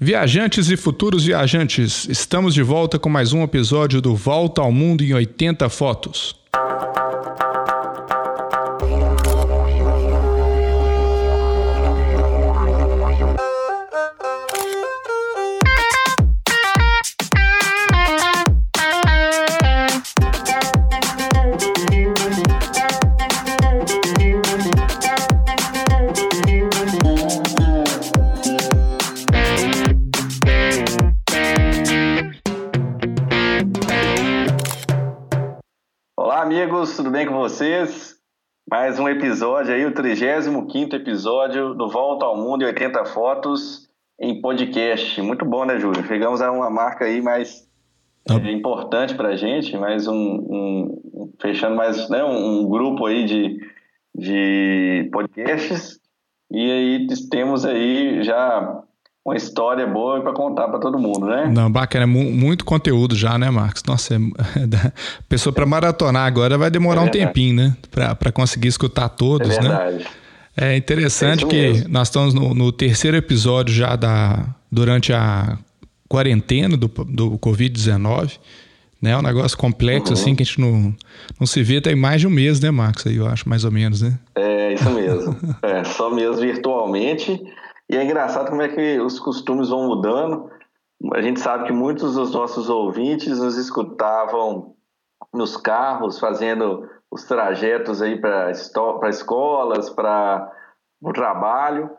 Viajantes e futuros viajantes, estamos de volta com mais um episódio do Volta ao Mundo em 80 Fotos. Episódio aí, o 35 episódio do Volta ao Mundo e 80 Fotos em podcast. Muito bom, né, Júlio? Chegamos a uma marca aí mais é, importante para a gente, mais um, um, fechando mais né, um, um grupo aí de, de podcasts. E aí temos aí já uma história boa para contar para todo mundo, né? Não, bacana, é muito conteúdo já, né, Marcos? Nossa, é, pessoa para maratonar agora vai demorar é um tempinho, né? Para conseguir escutar todos, é verdade. né? É interessante é que mesmo. nós estamos no, no, terceiro episódio já da durante a quarentena do, do Covid-19, né? Um negócio complexo uhum. assim que a gente não, não se vê tem mais de um mês, né, Marcos? Aí eu acho mais ou menos, né? É isso mesmo. é, só mesmo virtualmente. E é engraçado como é que os costumes vão mudando. A gente sabe que muitos dos nossos ouvintes nos escutavam nos carros, fazendo os trajetos aí para escolas, para o trabalho.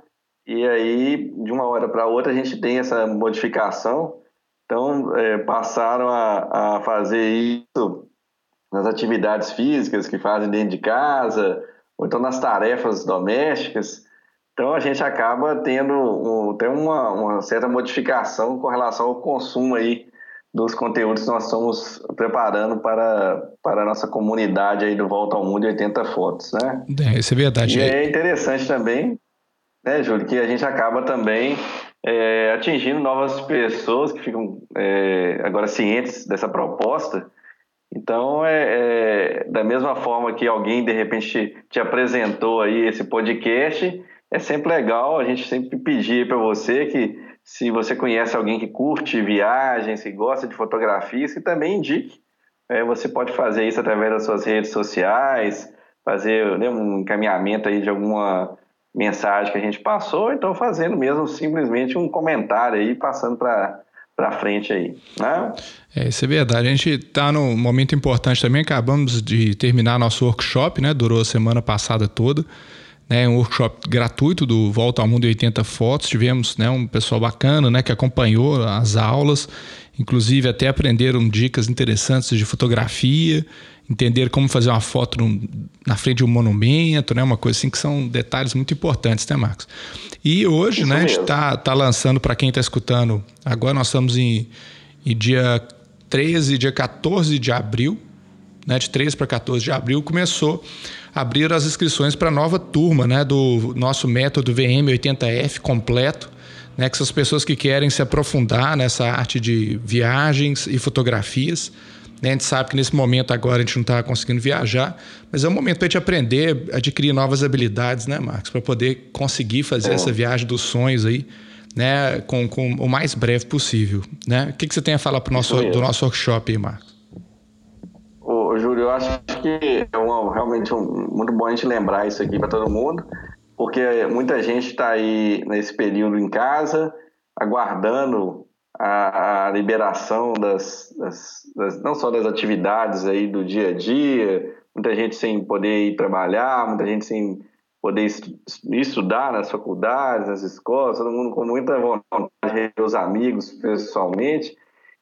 E aí, de uma hora para outra, a gente tem essa modificação. Então, é, passaram a, a fazer isso nas atividades físicas que fazem dentro de casa, ou então nas tarefas domésticas. Então a gente acaba tendo um, tem uma, uma, certa modificação com relação ao consumo aí dos conteúdos que nós estamos preparando para, para a nossa comunidade aí do Volta ao Mundo de 80 Fotos, né? É, isso é verdade. E é interessante também, né, Júlio, que a gente acaba também é, atingindo novas pessoas que ficam é, agora cientes dessa proposta. Então, é, é, da mesma forma que alguém de repente te apresentou aí esse podcast, é sempre legal a gente sempre pedir para você que se você conhece alguém que curte viagens, que gosta de fotografias, que também indique. É, você pode fazer isso através das suas redes sociais, fazer né, um encaminhamento aí de alguma mensagem que a gente passou, então fazendo mesmo simplesmente um comentário aí, passando para para frente aí, né? É, isso é verdade. A gente está num momento importante também. Acabamos de terminar nosso workshop, né? Durou a semana passada toda né, um workshop gratuito do Volta ao Mundo 80 Fotos. Tivemos né, um pessoal bacana né, que acompanhou as aulas, inclusive até aprenderam dicas interessantes de fotografia, entender como fazer uma foto na frente de um monumento, né, uma coisa assim que são detalhes muito importantes, né, Marcos? E hoje né, a gente está tá lançando, para quem está escutando, agora nós estamos em, em dia 13, dia 14 de abril, né, de 13 para 14 de abril, começou abrir as inscrições para a nova turma né, do nosso método VM80F completo, né, que são as pessoas que querem se aprofundar nessa arte de viagens e fotografias. Né, a gente sabe que nesse momento agora a gente não está conseguindo viajar, mas é um momento para a gente aprender, adquirir novas habilidades, né, Marcos? Para poder conseguir fazer é. essa viagem dos sonhos aí, né, com, com o mais breve possível. Né? O que, que você tem a falar pro nosso, do nosso workshop aí, Marcos? Júlio, eu acho que é uma, realmente um, muito bom a gente lembrar isso aqui para todo mundo, porque muita gente está aí nesse período em casa, aguardando a, a liberação das, das, das, não só das atividades aí do dia a dia, muita gente sem poder ir trabalhar, muita gente sem poder estudar nas faculdades, nas escolas, todo mundo com muita vontade de ver os amigos pessoalmente.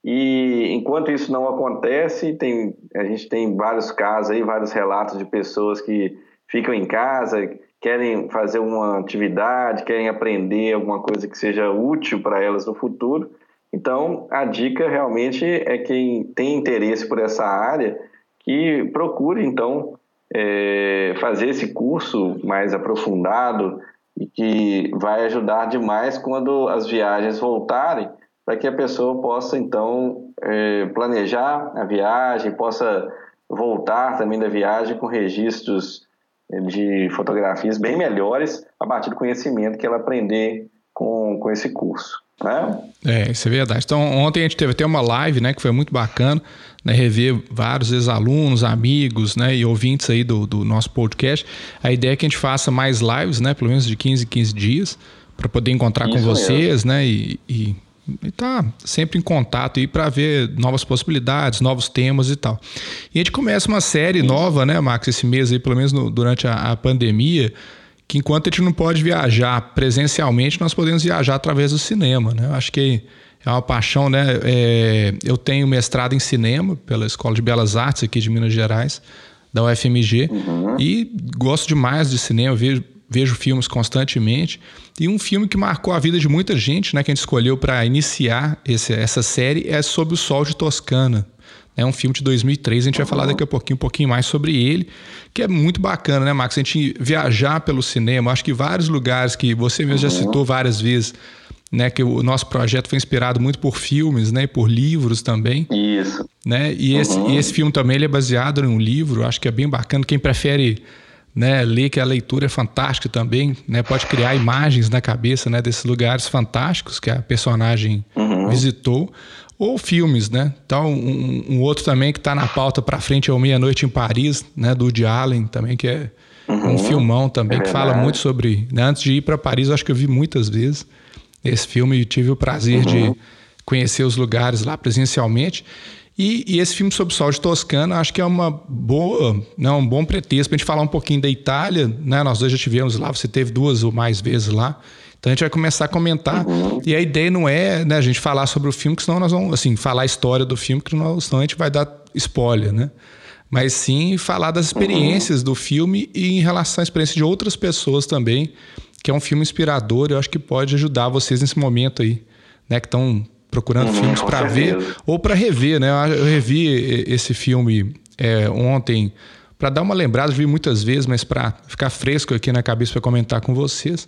E enquanto isso não acontece, tem, a gente tem vários casos aí, vários relatos de pessoas que ficam em casa, querem fazer uma atividade, querem aprender alguma coisa que seja útil para elas no futuro. Então, a dica realmente é quem tem interesse por essa área que procure, então, é, fazer esse curso mais aprofundado e que vai ajudar demais quando as viagens voltarem para que a pessoa possa, então, é, planejar a viagem, possa voltar também da viagem com registros é, de fotografias bem melhores a partir do conhecimento que ela aprender com, com esse curso. É. é, isso é verdade. Então, ontem a gente teve até uma live, né, que foi muito bacana, né, rever vários ex-alunos, amigos, né, e ouvintes aí do, do nosso podcast. A ideia é que a gente faça mais lives, né, pelo menos de 15 em 15 dias, para poder encontrar isso com vocês, mesmo. né, e, e e tá sempre em contato aí para ver novas possibilidades, novos temas e tal. E a gente começa uma série nova, né, Max, esse mês aí, pelo menos no, durante a, a, pandemia, que enquanto a gente não pode viajar presencialmente, nós podemos viajar através do cinema, né? Eu acho que é uma paixão, né? É, eu tenho mestrado em cinema pela Escola de Belas Artes aqui de Minas Gerais, da UFMG, uhum. e gosto demais de cinema, vejo, vejo filmes constantemente. E um filme que marcou a vida de muita gente, né? Que a gente escolheu para iniciar esse, essa série é Sob o Sol de Toscana. É um filme de 2003, a gente vai falar daqui a pouquinho um pouquinho mais sobre ele, que é muito bacana, né, Max? A gente viajar pelo cinema, acho que vários lugares que você mesmo já citou várias vezes, né, que o nosso projeto foi inspirado muito por filmes, né, por livros também. Isso. Né? E, uhum. esse, e esse filme também ele é baseado em um livro, acho que é bem bacana. Quem prefere né, ler, que a leitura é fantástica também, né, pode criar imagens na cabeça né, desses lugares fantásticos que a personagem uhum. visitou ou filmes, né? Então, um, um outro também que está na pauta para frente é o Meia Noite em Paris, né? Do Woody Allen também, que é uhum. um filmão também, é que fala muito sobre... Né? Antes de ir para Paris, eu acho que eu vi muitas vezes esse filme e tive o prazer uhum. de conhecer os lugares lá presencialmente. E, e, esse filme sobre o sol de Toscana, acho que é uma boa, né, um bom pretexto para a gente falar um pouquinho da Itália. Né? Nós dois já tivemos lá, você teve duas ou mais vezes lá. Então a gente vai começar a comentar. Uhum. E a ideia não é né, a gente falar sobre o filme, que senão nós vamos assim, falar a história do filme, que senão a gente vai dar spoiler, né? Mas sim falar das experiências uhum. do filme e em relação à experiência de outras pessoas também, que é um filme inspirador, eu acho que pode ajudar vocês nesse momento aí, né? Que estão procurando uhum, filmes para ver ou para rever, né? Eu revi esse filme é, ontem para dar uma lembrada, vi muitas vezes, mas para ficar fresco aqui na cabeça para comentar com vocês.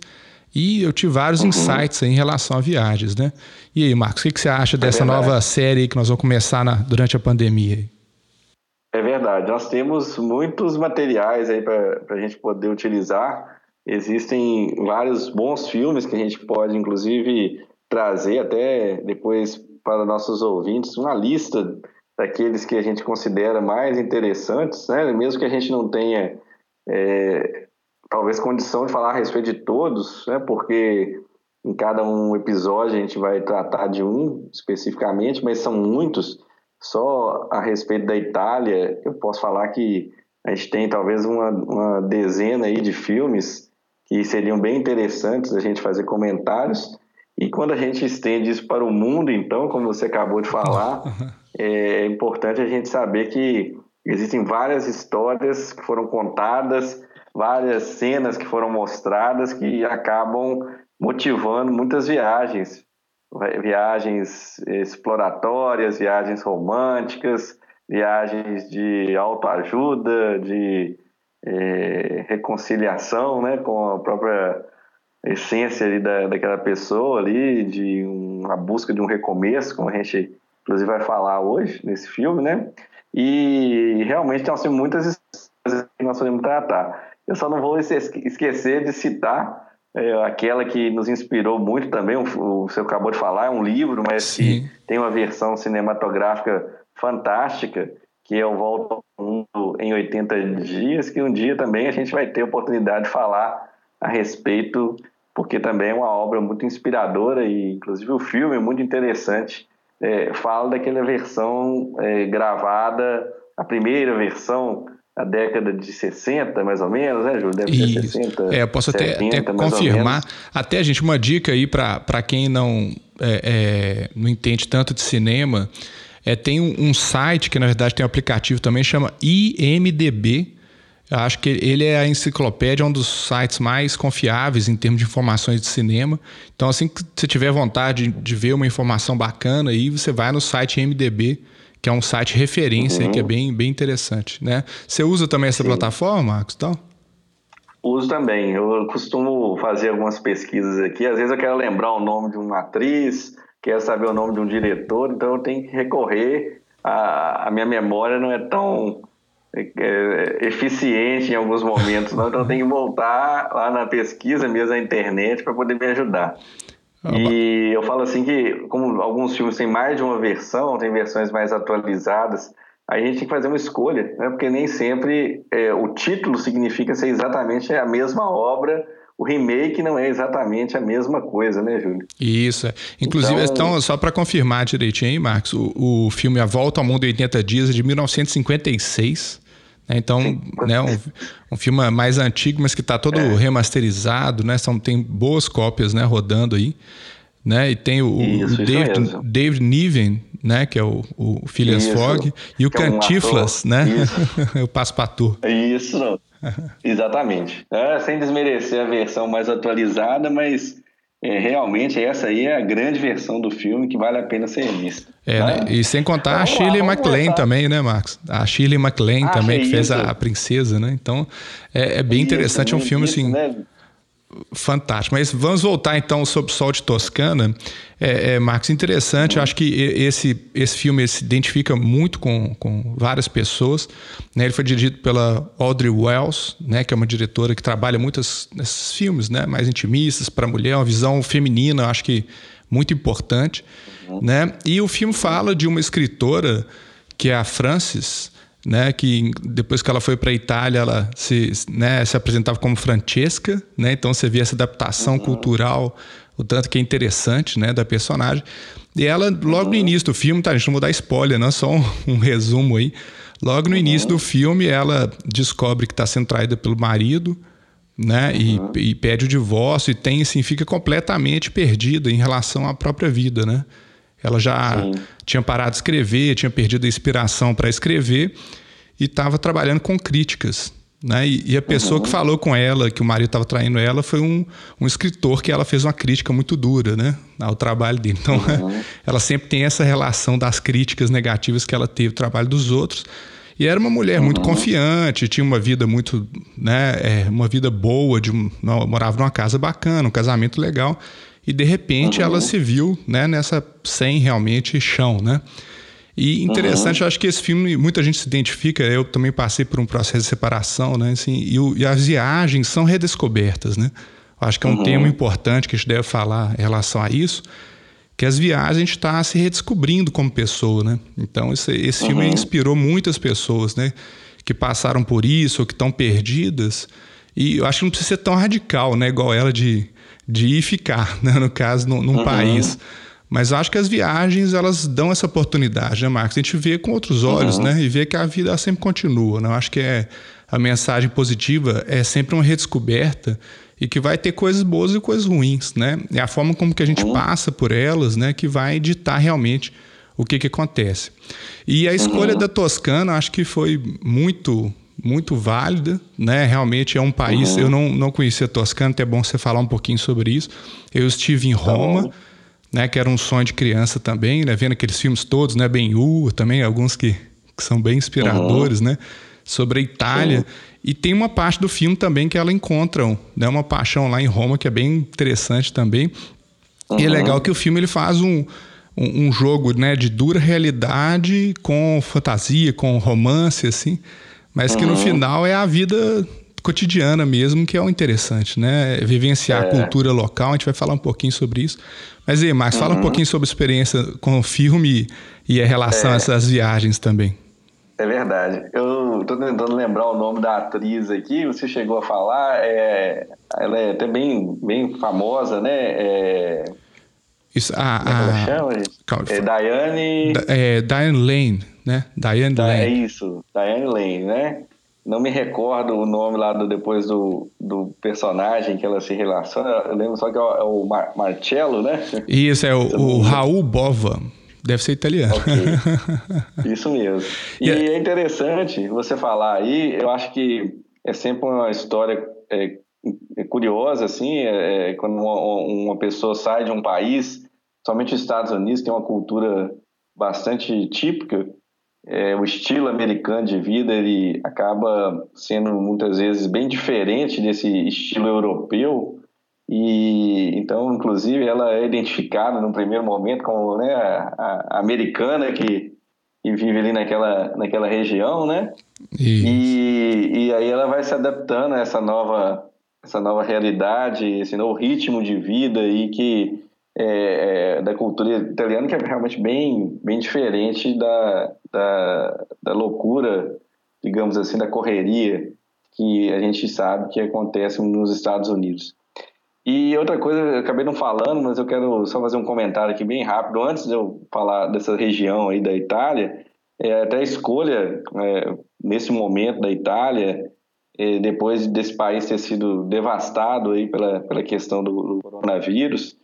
E eu tive vários uhum. insights em relação a viagens, né? E aí, Marcos, o que, que você acha é dessa verdade. nova série que nós vamos começar na, durante a pandemia? É verdade, nós temos muitos materiais aí para a gente poder utilizar. Existem vários bons filmes que a gente pode, inclusive, trazer até depois para nossos ouvintes uma lista daqueles que a gente considera mais interessantes, né? mesmo que a gente não tenha é, talvez condição de falar a respeito de todos, né? Porque em cada um episódio a gente vai tratar de um especificamente, mas são muitos. Só a respeito da Itália, eu posso falar que a gente tem talvez uma, uma dezena aí de filmes que seriam bem interessantes a gente fazer comentários. E quando a gente estende isso para o mundo, então, como você acabou de falar, é importante a gente saber que existem várias histórias que foram contadas várias cenas que foram mostradas que acabam motivando muitas viagens, viagens exploratórias, viagens românticas, viagens de autoajuda, de é, reconciliação né, com a própria essência ali da, daquela pessoa ali, de uma busca de um recomeço, como a gente inclusive vai falar hoje nesse filme, né? E realmente nós temos muitas histórias que nós podemos tratar. Eu só não vou esquecer de citar é, aquela que nos inspirou muito também, o, o você acabou de falar, é um livro, mas Sim. que tem uma versão cinematográfica fantástica, que é o Volta ao Mundo em 80 Dias, que um dia também a gente vai ter oportunidade de falar a respeito, porque também é uma obra muito inspiradora e, inclusive, o filme é muito interessante. É, fala daquela versão é, gravada, a primeira versão a década de 60, mais ou menos, né, Júlio? Deve ser 60. É, eu posso 70, até, até confirmar. Até, gente, uma dica aí para quem não, é, é, não entende tanto de cinema. É, tem um, um, site que, na verdade, tem um aplicativo também, chama IMDB. Eu acho que ele é a enciclopédia, um dos sites mais confiáveis em termos de informações de cinema. Então, assim que você tiver vontade de ver uma informação bacana, aí você vai no site IMDB que é um site referência uhum. que é bem, bem interessante, né? Você usa também essa Sim. plataforma, Marcos, então? Uso também. Eu costumo fazer algumas pesquisas aqui. Às vezes eu quero lembrar o nome de uma atriz, quero saber o nome de um diretor, então eu tenho que recorrer. A, a minha memória não é tão é, é, eficiente em alguns momentos, não. então eu tenho que voltar lá na pesquisa mesmo na internet para poder me ajudar. E eu falo assim que, como alguns filmes têm mais de uma versão, tem versões mais atualizadas, a gente tem que fazer uma escolha, né? porque nem sempre é, o título significa ser exatamente a mesma obra o remake não é exatamente a mesma coisa, né, Júlio? Isso. É. Inclusive, então, então só para confirmar direitinho, Marcos, o, o, filme A Volta ao Mundo em 80 Dias é de 1956. Né? Então, né, um, um, filme mais antigo, mas que está todo é. remasterizado, né? São, tem boas cópias né, rodando aí. Né? E tem o, isso, o David, isso David Niven, né? Que é o, o Phileas Fogg, e o Cantiflas, é um né? o Passepartout. Isso, Exatamente. É, sem desmerecer a versão mais atualizada, mas é, realmente essa aí é a grande versão do filme que vale a pena ser vista. É, né? né? E sem contar então, a Shirley MacLaine também, né, Marcos? A Shirley MacLaine ah, também, que fez a, a, princesa, né? Então, é, é bem isso, interessante, é um filme isso, assim... Né? Fantástico. Mas vamos voltar então sobre o Sol de Toscana. É, é, Marcos, interessante. Eu acho que esse, esse filme se identifica muito com, com várias pessoas. Né? Ele foi dirigido pela Audrey Wells, né? que é uma diretora que trabalha muitos nesses filmes né? mais intimistas para a mulher, uma visão feminina, acho que muito importante. Né? E o filme fala de uma escritora que é a Frances né, que depois que ela foi para a Itália, ela se, né, se apresentava como Francesca, né, então você vê essa adaptação uhum. cultural, o tanto que é interessante, né, da personagem. E ela, logo uhum. no início do filme, tá, a gente não vou dar spoiler, não, só um, um resumo aí. Logo no uhum. início do filme, ela descobre que está sendo traída pelo marido, né, e, uhum. e, pede o divórcio e tem, assim, fica completamente perdida em relação à própria vida, né. Ela já Sim. tinha parado de escrever, tinha perdido a inspiração para escrever e estava trabalhando com críticas. Né? E, e a pessoa uhum. que falou com ela que o marido estava traindo ela foi um, um escritor que ela fez uma crítica muito dura né? ao trabalho dele. Então, uhum. ela sempre tem essa relação das críticas negativas que ela teve ao trabalho dos outros. E era uma mulher uhum. muito confiante, tinha uma vida muito, né, é, uma vida boa, de, morava numa casa bacana, um casamento legal e de repente uhum. ela se viu né, nessa sem realmente chão, né? E interessante, uhum. eu acho que esse filme muita gente se identifica. Eu também passei por um processo de separação, né? Assim, e, o, e as viagens são redescobertas, né? Eu acho que é um uhum. tema importante que a gente deve falar em relação a isso, que as viagens a gente está se redescobrindo como pessoa, né? Então esse, esse filme uhum. inspirou muitas pessoas, né? Que passaram por isso ou que estão perdidas. E eu acho que não precisa ser tão radical, né? Igual ela de de ir ficar, né? no caso, num, num uhum. país. Mas acho que as viagens elas dão essa oportunidade, né, Marcos? A gente vê com outros olhos, uhum. né? E vê que a vida sempre continua. Né? Eu acho que é a mensagem positiva é sempre uma redescoberta e que vai ter coisas boas e coisas ruins, né? É a forma como que a gente uhum. passa por elas, né, que vai ditar realmente o que que acontece. E a escolha uhum. da Toscana, acho que foi muito muito válida, né? Realmente é um país. Uhum. Eu não, não conhecia Toscana, até é bom você falar um pouquinho sobre isso. Eu estive em Roma, uhum. né? Que era um sonho de criança também, né? Vendo aqueles filmes todos, né? Ben Hur também, alguns que, que são bem inspiradores, uhum. né? Sobre a Itália. E tem uma parte do filme também que ela encontram, né? Uma paixão lá em Roma que é bem interessante também. E é legal que o filme ele faz um um, um jogo né, de dura realidade com fantasia, com romance, assim mas que no uhum. final é a vida cotidiana mesmo, que é o interessante, né? É vivenciar é. a cultura local, a gente vai falar um pouquinho sobre isso. Mas aí, Max, uhum. fala um uhum. pouquinho sobre a experiência com o filme e a relação é. a essas viagens também. É verdade. Eu estou tentando lembrar o nome da atriz aqui, você chegou a falar, é, ela é até bem, bem famosa, né? É, isso, a, Como é ela chama? É Diane... É, Diane Lane né? Diane da, Lane. É isso, Diane Lane, né? Não me recordo o nome lá do, depois do, do personagem que ela se relaciona. Eu lembro só que é o, é o Mar Marcello, né? Isso, é o, o Raul Bova. Deve ser italiano. Okay. Isso mesmo. E é interessante você falar aí, eu acho que é sempre uma história é, é curiosa, assim, é, é quando uma, uma, pessoa sai de um país, somente os Estados Unidos tem uma cultura bastante típica, é, o estilo americano de vida ele acaba sendo muitas vezes bem diferente desse estilo europeu. E então inclusive ela é identificada no primeiro momento como né, a, a americana que, que, vive ali naquela, naquela região né? E, e aí ela vai se adaptando a essa nova essa nova realidade esse novo ritmo de vida e que é, é, da cultura italiana, que é realmente bem, bem diferente da, da, da loucura, digamos assim, da correria que a gente sabe que acontece nos Estados Unidos. E outra coisa, eu acabei não falando, mas eu quero só fazer um comentário aqui bem rápido, antes de eu falar dessa região aí da Itália, é, até a escolha, é, nesse momento da Itália, é, depois desse país ter sido devastado aí pela, pela questão do, do coronavírus,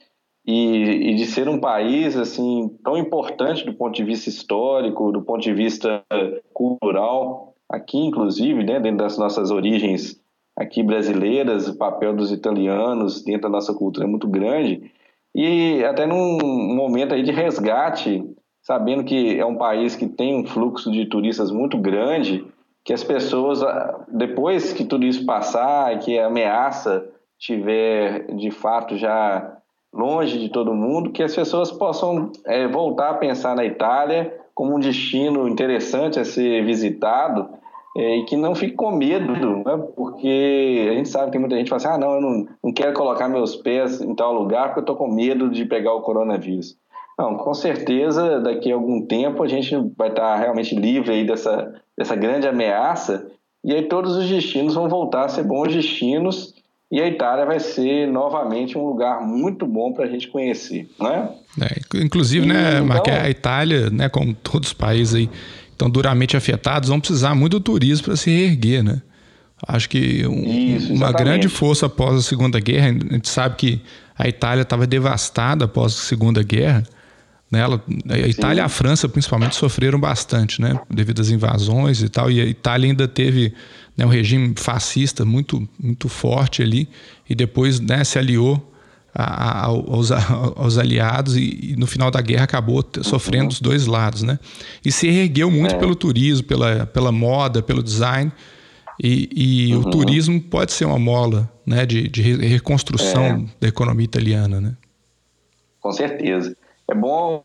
e, e, de ser um país assim tão importante do ponto de vista histórico, do ponto de vista cultural, aqui inclusive, né, dentro das nossas origens aqui brasileiras, o papel dos italianos dentro da nossa cultura é muito grande, e até num momento aí de resgate, sabendo que é um país que tem um fluxo de turistas muito grande, que as pessoas, depois que tudo isso passar que a ameaça tiver de fato já longe de todo mundo, que as pessoas possam é, voltar a pensar na Itália como um destino interessante a ser visitado é, e que não fique com medo, né? porque a gente sabe que muita gente fala assim, ah, não, eu não, não quero colocar meus pés em tal lugar porque eu estou com medo de pegar o coronavírus. Não, com certeza, daqui a algum tempo a gente vai estar realmente livre aí dessa, dessa grande ameaça e aí todos os destinos vão voltar a ser bons destinos e a Itália vai ser novamente um lugar muito bom para a gente conhecer, né? É, inclusive, né, e, né, então... a Itália, né, como todos os países aí estão duramente afetados, vão precisar muito do turismo para se reerguer, né? Acho que um, Isso, uma grande força após a Segunda Guerra, a gente sabe que a Itália estava devastada após a Segunda Guerra, né? Ela, a Itália Sim. e a França principalmente sofreram bastante, né? Devido às invasões e tal, e a Itália ainda teve né, um regime fascista muito, muito forte ali, e depois né, se aliou a, a, aos, aos, aliados e, e, no final da guerra acabou sofrendo uhum. os dois lados, né? E se ergueu muito é. pelo turismo, pela, pela moda, pelo design, e, e uhum. o turismo pode ser uma mola né, de, de reconstrução é. da economia italiana, né? Com certeza. É bom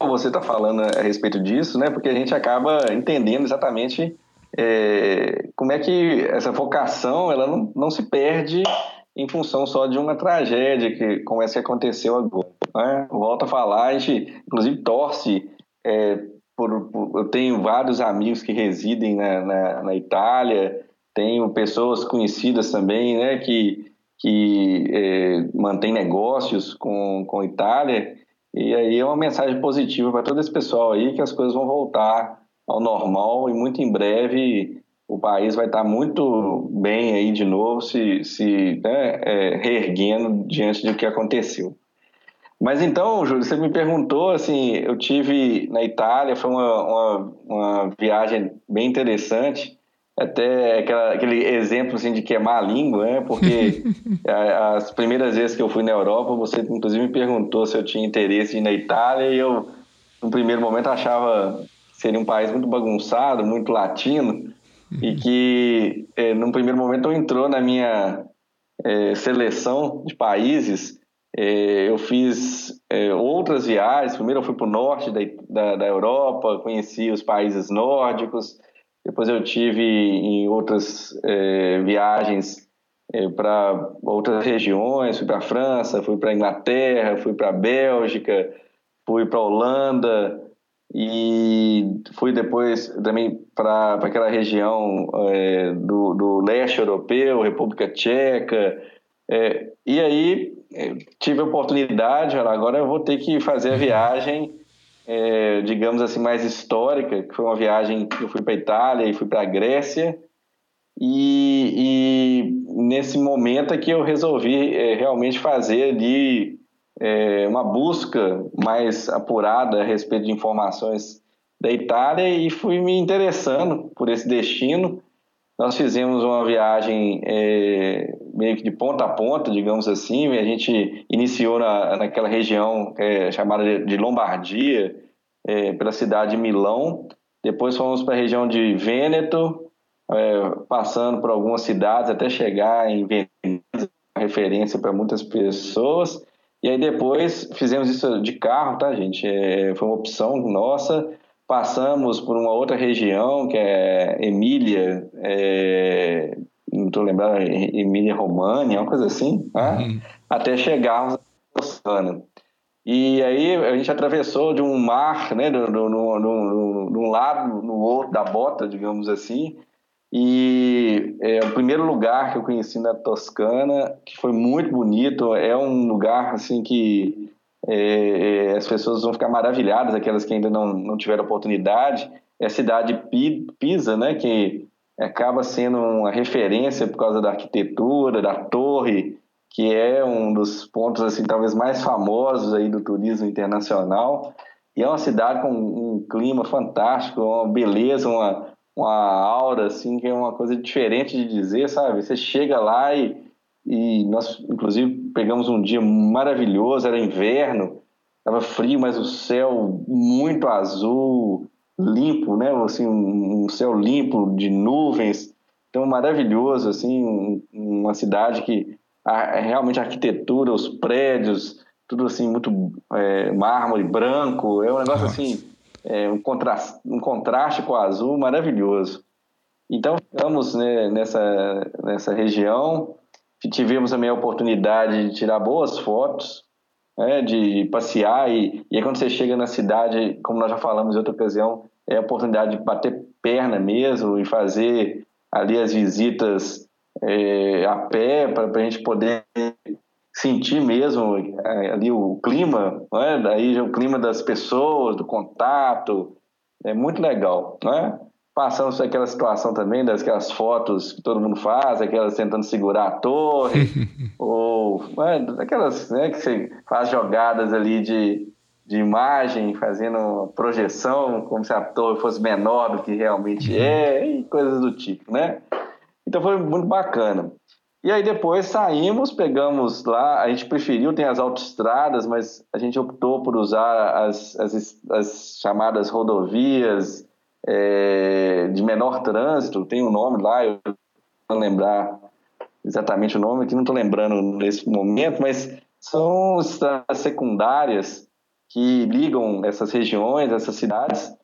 você estar tá falando a respeito disso, né? Porque a gente acaba entendendo exatamente é, como é que essa vocação ela não, não se perde em função só de uma tragédia que como essa que aconteceu agora. Né? Volto a falar, a gente inclusive torce é, por, por, eu tenho vários amigos que residem na, na, na, Itália, tenho pessoas conhecidas também, né, que, que é, mantêm negócios com, com a Itália, e aí é uma mensagem positiva para todo esse pessoal aí que as coisas vão voltar ao normal e muito em breve o país vai estar muito bem aí de novo, se, se né, é, reerguendo diante do que aconteceu. Mas então, Júlio, você me perguntou, assim, eu tive na Itália, foi uma, uma, uma viagem bem interessante, até aquela, aquele exemplo assim, de queimar a língua, né? Porque as primeiras vezes que eu fui na Europa, você inclusive me perguntou se eu tinha interesse em ir na Itália e eu, no primeiro momento, achava seria um país muito bagunçado, muito latino, e uhum. que é, num primeiro momento entrou na minha é, seleção de países. É, eu fiz é, outras viagens. Primeiro eu fui para o norte da, da, da, Europa, conheci os países nórdicos. Depois eu tive em outras viagens para outras regiões. Fui para a França, fui para a Inglaterra, fui para a Bélgica, fui para a Holanda e fui depois também para aquela região é, do, do, leste europeu, República Tcheca, é, e aí é, tive a oportunidade, agora eu vou ter que fazer a viagem, é, digamos assim, mais histórica, que foi uma viagem que eu fui para Itália e fui para a Grécia, e, e, nesse momento é que eu resolvi é, realmente fazer ali é, uma busca mais apurada a respeito de informações da Itália e fui me interessando por esse destino. Nós fizemos uma viagem é, meio que de ponta a ponta, digamos assim. A gente iniciou na, naquela região é, chamada de Lombardia, é, pela cidade de Milão. Depois fomos para a região de Vêneto, é, passando por algumas cidades até chegar em Veneza, referência para muitas pessoas. E aí depois fizemos isso de carro, tá, gente? É, foi uma opção nossa. Passamos por uma outra região, que é Emília, é, não estou lembrando, Emília România, uma coisa assim, tá? Uhum. até chegarmos Toscana. E aí a gente atravessou de um mar, né, de um lado no outro da bota, digamos assim. E é o primeiro lugar que eu conheci na Toscana, que foi muito bonito, é um lugar assim que é, é, as pessoas vão ficar maravilhadas, aquelas que ainda não, não tiveram oportunidade. É a cidade de Pisa, né, que acaba sendo uma referência por causa da arquitetura, da torre, que é um dos pontos assim talvez mais famosos aí do turismo internacional. E é uma cidade com um clima fantástico, uma beleza, uma, uma aura assim que é uma coisa diferente de dizer, sabe? Você chega lá e, e nós inclusive pegamos um dia maravilhoso, era inverno, estava frio, mas o céu muito azul, limpo, né? Assim, um céu limpo de nuvens, então maravilhoso, assim, uma cidade que a, realmente a arquitetura, os prédios, tudo assim, muito é, mármore branco, é um negócio Nossa. assim, é, um, contraste, um contraste com o azul maravilhoso. Então, ficamos né, nessa, nessa região, tivemos também a oportunidade de tirar boas fotos, né, de passear, e, e aí quando você chega na cidade, como nós já falamos em outra ocasião, é a oportunidade de bater perna mesmo e fazer ali as visitas é, a pé para a gente poder sentir mesmo é, ali o clima, é? daí o clima das pessoas, do contato, é muito legal, né? Passamos por aquela situação também das fotos que todo mundo faz, aquelas tentando segurar a torre, ou é, aquelas né, que você faz jogadas ali de, de imagem, fazendo projeção, como se a torre fosse menor do que realmente uhum. é, e coisas do tipo, né? Então foi muito bacana. E aí depois saímos, pegamos lá, a gente preferiu, tem as autoestradas, mas a gente optou por usar as, as, as chamadas rodovias é, de menor trânsito, tem um nome lá, eu não lembrar exatamente o nome, que não estou lembrando nesse momento, mas são estradas secundárias que ligam essas regiões, essas cidades,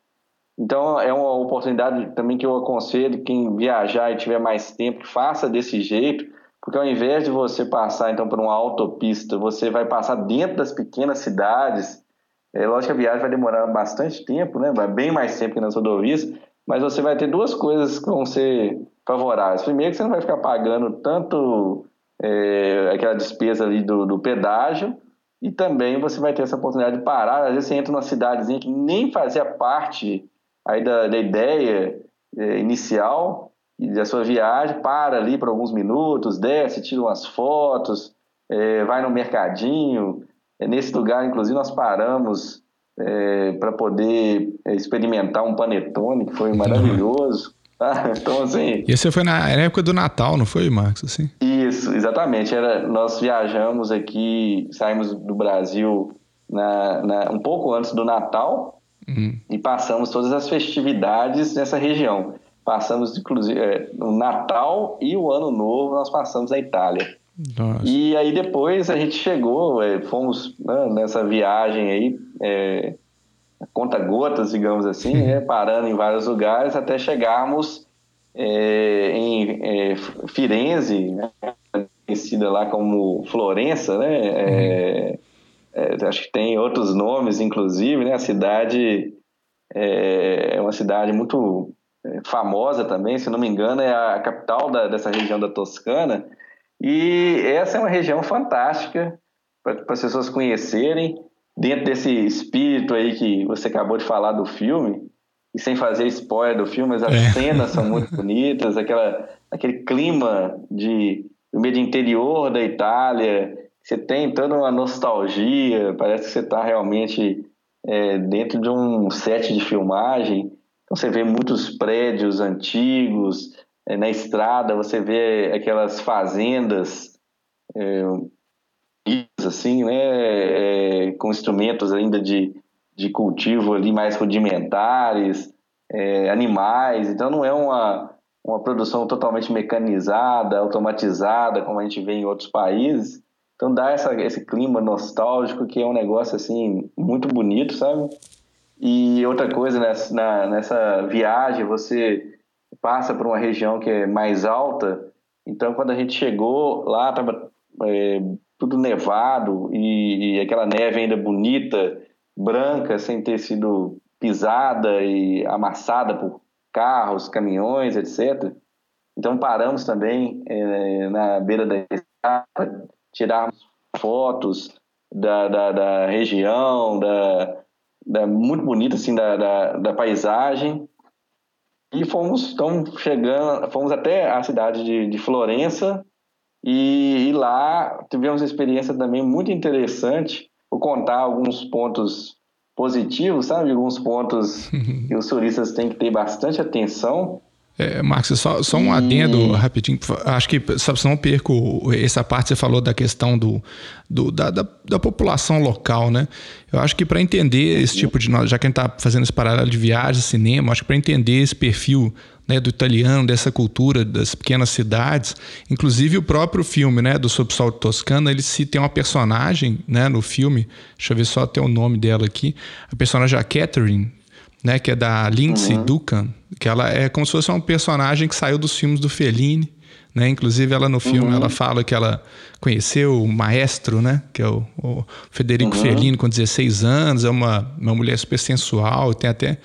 então é uma oportunidade também que eu aconselho quem viajar e tiver mais tempo, que faça desse jeito, porque ao invés de você passar então por uma autopista, você vai passar dentro das pequenas cidades. É lógico que a viagem vai demorar bastante tempo, né? Vai bem mais tempo que nas rodovias, mas você vai ter duas coisas que vão ser favoráveis. Primeiro que você não vai ficar pagando tanto é, aquela despesa ali do, do pedágio, e também você vai ter essa oportunidade de parar. Às vezes você entra numa cidadezinha que nem fazia parte aí da, da ideia é, inicial da sua viagem, para ali por alguns minutos, desce, tira umas fotos, é, vai no mercadinho. É, nesse lugar, inclusive, nós paramos é, para poder é, experimentar um panetone, que foi maravilhoso. Tá? Então, assim... E você foi na época do Natal, não foi, Marcos? Assim? Isso, exatamente. Era, nós viajamos aqui, saímos do Brasil na, na, um pouco antes do Natal, Uhum. E passamos todas as festividades nessa região. Passamos, inclusive, é, o Natal e o Ano Novo nós passamos na Itália. Nossa. E aí depois a gente chegou, é, fomos né, nessa viagem aí, é, conta gotas, digamos assim, né, parando em vários lugares até chegarmos é, em é, Firenze, né, conhecida lá como Florença, né? É, uhum acho que tem outros nomes, inclusive, né? A cidade é, uma cidade muito famosa também, se não me engano, é a capital da, dessa região da Toscana. E essa é uma região fantástica para as pessoas conhecerem, dentro desse espírito aí que você acabou de falar do filme, e sem fazer spoiler do filme, mas as é. cenas são muito bonitas, aquela, aquele clima de, do meio interior da Itália, você tem toda uma nostalgia, parece que você está realmente é, dentro de um set de filmagem. Então você vê muitos prédios antigos, é, na estrada você vê aquelas fazendas é, assim, né, é, com instrumentos ainda de, de cultivo ali mais rudimentares, animais. Então não é uma, uma produção totalmente mecanizada, automatizada, como a gente vê em outros países, então dá essa, esse clima nostálgico que é um negócio assim muito bonito, sabe? E outra coisa, nessa, na, nessa viagem você passa por uma região que é mais alta, então quando a gente chegou lá, estava é, tudo nevado e, e aquela neve ainda bonita, branca, sem ter sido pisada e amassada por carros, caminhões, etc. Então paramos também é, na beira da estrada, tirarmos fotos da, da, da região, da, da, muito bonita assim da, da, da, paisagem e fomos então chegando, fomos até a cidade de, de Florença e, e, lá tivemos uma experiência também muito interessante. Vou contar alguns pontos positivos, sabe? Alguns pontos que os turistas têm que ter bastante atenção. É, Marcos, só, só um adendo rapidinho. Acho que só não perco essa parte que você falou da questão do, do da, da, da, população local, né? Eu acho que para entender esse tipo de. Já que a gente está fazendo esse paralelo de viagem, cinema, acho que para entender esse perfil né, do italiano, dessa cultura das pequenas cidades, inclusive o próprio filme né, do Subsolo Toscana, ele se tem uma personagem né, no filme, deixa eu ver só até o nome dela aqui, a personagem é a Catherine, né, que é da Lindsay uhum. Dukan, que ela é como se fosse um personagem que saiu dos filmes do Fellini, né? Inclusive ela no filme uhum. ela fala que ela conheceu o maestro, né? Que é o, o Federico uhum. Fellini com 16 anos, é uma, uma mulher super sensual, tem até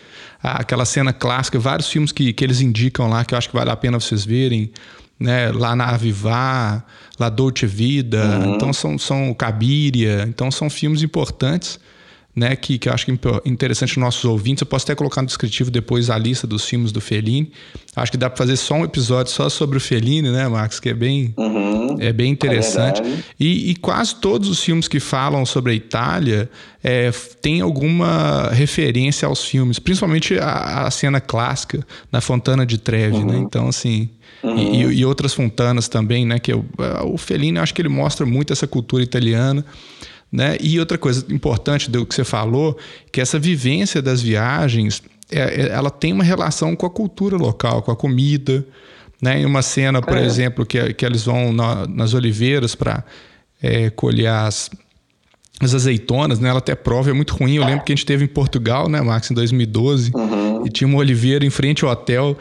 aquela cena clássica, vários filmes que, que eles indicam lá que eu acho que vale a pena vocês verem, né? Lá na Avivar, La Dolce Vida, uhum. então são, são Cabiria, então são filmes importantes né, que, que eu acho que é interessante nossos ouvintes. Eu posso até colocar no descritivo depois a lista dos filmes do Fellini. Acho que dá para fazer só um episódio só sobre o Fellini, né, Max? Que é bem, uhum, é bem interessante. É e, e, quase todos os filmes que falam sobre a Itália é, têm alguma referência aos filmes, principalmente a, a cena clássica na Fontana de Trevi, né? uhum. né? Então, assim. Uhum. E, e, outras fontanas também, né? Que o, o Fellini, acho que ele mostra muito essa cultura italiana. Né? E outra coisa importante do que você falou, que essa vivência das viagens, é, é, ela tem uma relação com a cultura local, com a comida. Né? Em uma cena, por é. exemplo, que, que eles vão na, nas oliveiras para é, colher as, as azeitonas, né? Ela até prova, é muito ruim. Eu lembro que a gente teve em Portugal, né, Max, em 2012, uhum. e tinha uma oliveira em frente ao hotel.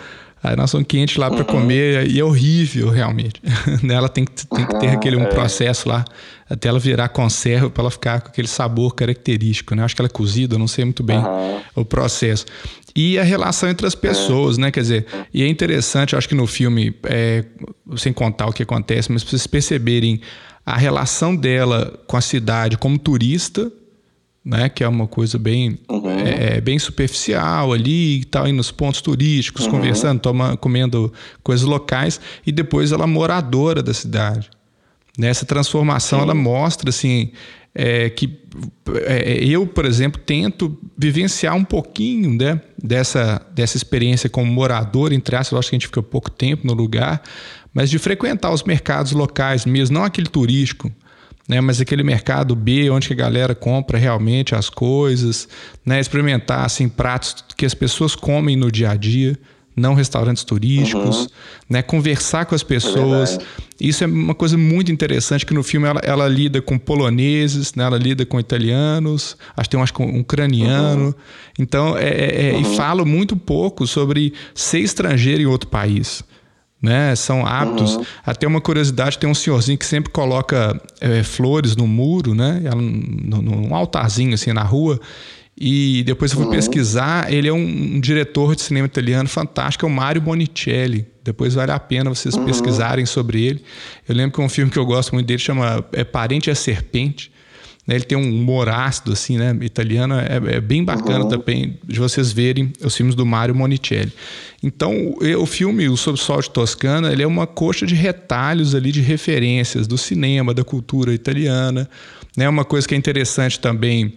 Aí nós somos quentes lá para uhum. comer e é horrível, realmente. ela tem, que, tem que ter aquele um é. processo lá até ela virar conserva para ela ficar com aquele sabor característico, né? Acho que ela é cozida, não sei muito bem uhum. o processo. E a relação entre as pessoas, é. né? Quer dizer, e é interessante, acho que no filme, é, sem contar o que acontece, mas para vocês perceberem a relação dela com a cidade como turista, né, que é uma coisa bem, uhum. É, é bem superficial ali e tal, indo nos pontos turísticos, uhum. conversando, toma, comendo coisas locais, e depois ela moradora da cidade. Nessa transformação, Sim. ela mostra assim é, que é, eu, por exemplo, tento vivenciar um pouquinho né, dessa, dessa experiência como morador, entre aspas, acho que a gente fica pouco tempo no lugar, mas de frequentar os mercados locais mesmo, não aquele turístico, né, mas aquele mercado B, onde a galera compra realmente as coisas, né, experimentar assim, pratos que as pessoas comem no dia a dia não restaurantes turísticos, uhum. né? Conversar com as pessoas. É Isso é uma coisa muito interessante que no filme ela, ela lida com poloneses, né? Ela lida com italianos, acho que tem um, acho, um ucraniano. Uhum. Então, é, é, é uhum. e fala muito pouco sobre ser estrangeiro em outro país. Né, são hábitos. Uhum. Até uma curiosidade, tem um senhorzinho que sempre coloca é, flores no muro, né? Num altarzinho assim na rua. E depois eu fui uhum. pesquisar, ele é um, um, diretor de cinema italiano fantástico, é o Mario Bonicelli. Depois vale a pena vocês uhum. pesquisarem sobre ele. Eu lembro que um filme que eu gosto muito dele chama é Parente a Serpente. Né? Ele tem um humor ácido, assim, né? Italiano. É, é bem bacana uhum. também de vocês verem os filmes do Mario Monicelli. Então, o, o filme, O Sob Sol de Toscana, ele é uma coxa de retalhos ali de referências do cinema, da cultura italiana. Né? Uma coisa que é interessante também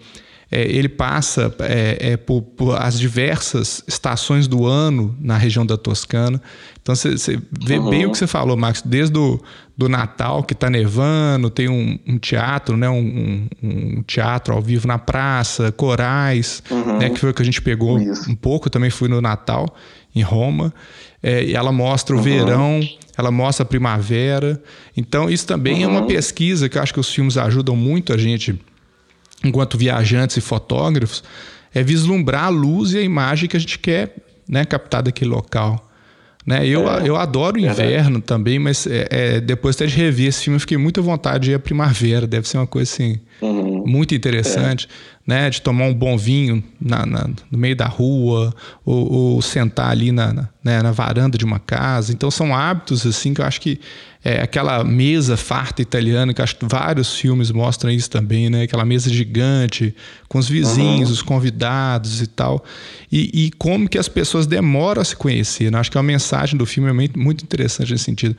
é, ele passa é, é, por, por, as diversas estações do ano na região da Toscana. Então você vê uhum. bem o que você falou, Max, desde o do Natal, que está nevando, tem um, um teatro, né? Um, um, teatro ao vivo na praça, corais, uhum. né? que foi o que a gente pegou Isso. um pouco, também fui no Natal, em Roma. É, e ela mostra o uhum. verão, ela mostra a primavera. Então, isso também é uma uhum. pesquisa que eu acho que os filmes ajudam muito a gente enquanto viajantes e fotógrafos, é vislumbrar a luz e a imagem que a gente quer né, captar daquele local. Né? Eu, é, eu adoro o inverno também, mas é, é, depois até de rever esse filme, eu fiquei muita vontade de ir à primavera. Deve ser uma coisa assim, uhum. muito interessante. É né, de tomar um bom vinho na, na no meio da rua ou, ou sentar ali na, na, né, na, varanda de uma casa. Então são hábitos assim que eu acho que é aquela mesa farta italiana que acho que vários filmes mostram isso também, né? Aquela mesa gigante com os vizinhos, uhum. os convidados e tal. E, e, como que as pessoas demoram a se conhecer. Né? Acho que a mensagem do filme é muito, muito interessante nesse sentido.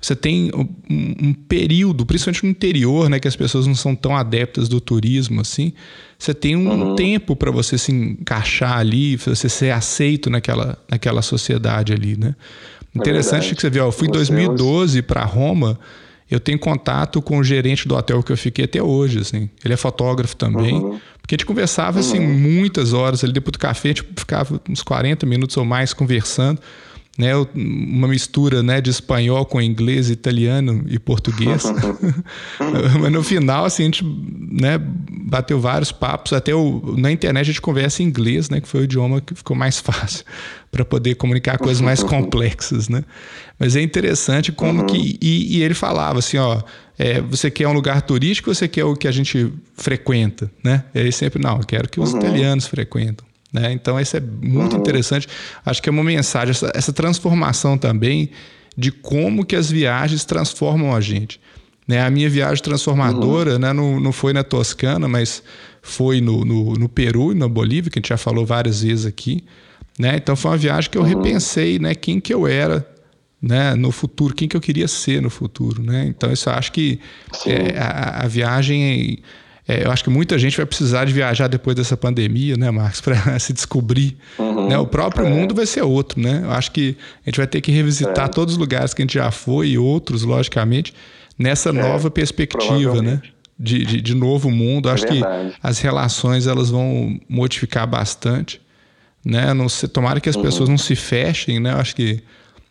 Você tem um, um período, principalmente no interior, né, que as pessoas não são tão adeptas do turismo assim você tem um uhum. tempo para você se encaixar ali, você ser aceito naquela, naquela sociedade ali, né? É Interessante é que você viu, eu fui em 2012 para Roma, eu tenho contato com o gerente do hotel que eu fiquei até hoje, assim. Ele é fotógrafo também. Uhum. Porque a gente conversava, assim, uhum. muitas horas ali depois do café, a gente ficava uns 40 minutos ou mais conversando né, uma mistura né, de espanhol com inglês, italiano e português. Mas no final, assim, a gente né, bateu vários papos. Até o, na internet a gente conversa em inglês, né, que foi o idioma que ficou mais fácil para poder comunicar coisas mais complexas. Né? Mas é interessante como uhum. que. E, e, ele falava assim: ó, é, você quer um lugar turístico ou você quer o que a gente frequenta? Né? E aí sempre, não, eu quero que os uhum. italianos frequentam. Né? Então, isso é muito uhum. interessante. Acho que é uma mensagem, essa, essa, transformação também de como que as viagens transformam a gente. Né? A minha viagem transformadora uhum. né, não, não foi na Toscana, mas foi no, no, no, Peru e na Bolívia, que a gente já falou várias vezes aqui. Né? Então, foi uma viagem que eu uhum. repensei né, quem que eu era né, no futuro, quem que eu queria ser no futuro. Né? Então, isso eu acho que é, a, a viagem é, eu acho que muita gente vai precisar de viajar depois dessa pandemia, né, Marcos, para se descobrir. Uhum, né? O próprio é. mundo vai ser outro, né? Eu acho que a gente vai ter que revisitar é. todos os lugares que a gente já foi e outros, logicamente, nessa é, nova perspectiva, né? De, de, de, novo mundo. Eu é acho que as relações elas vão modificar bastante, né? Não se, tomara que as uhum. pessoas não se fechem, né? Eu acho que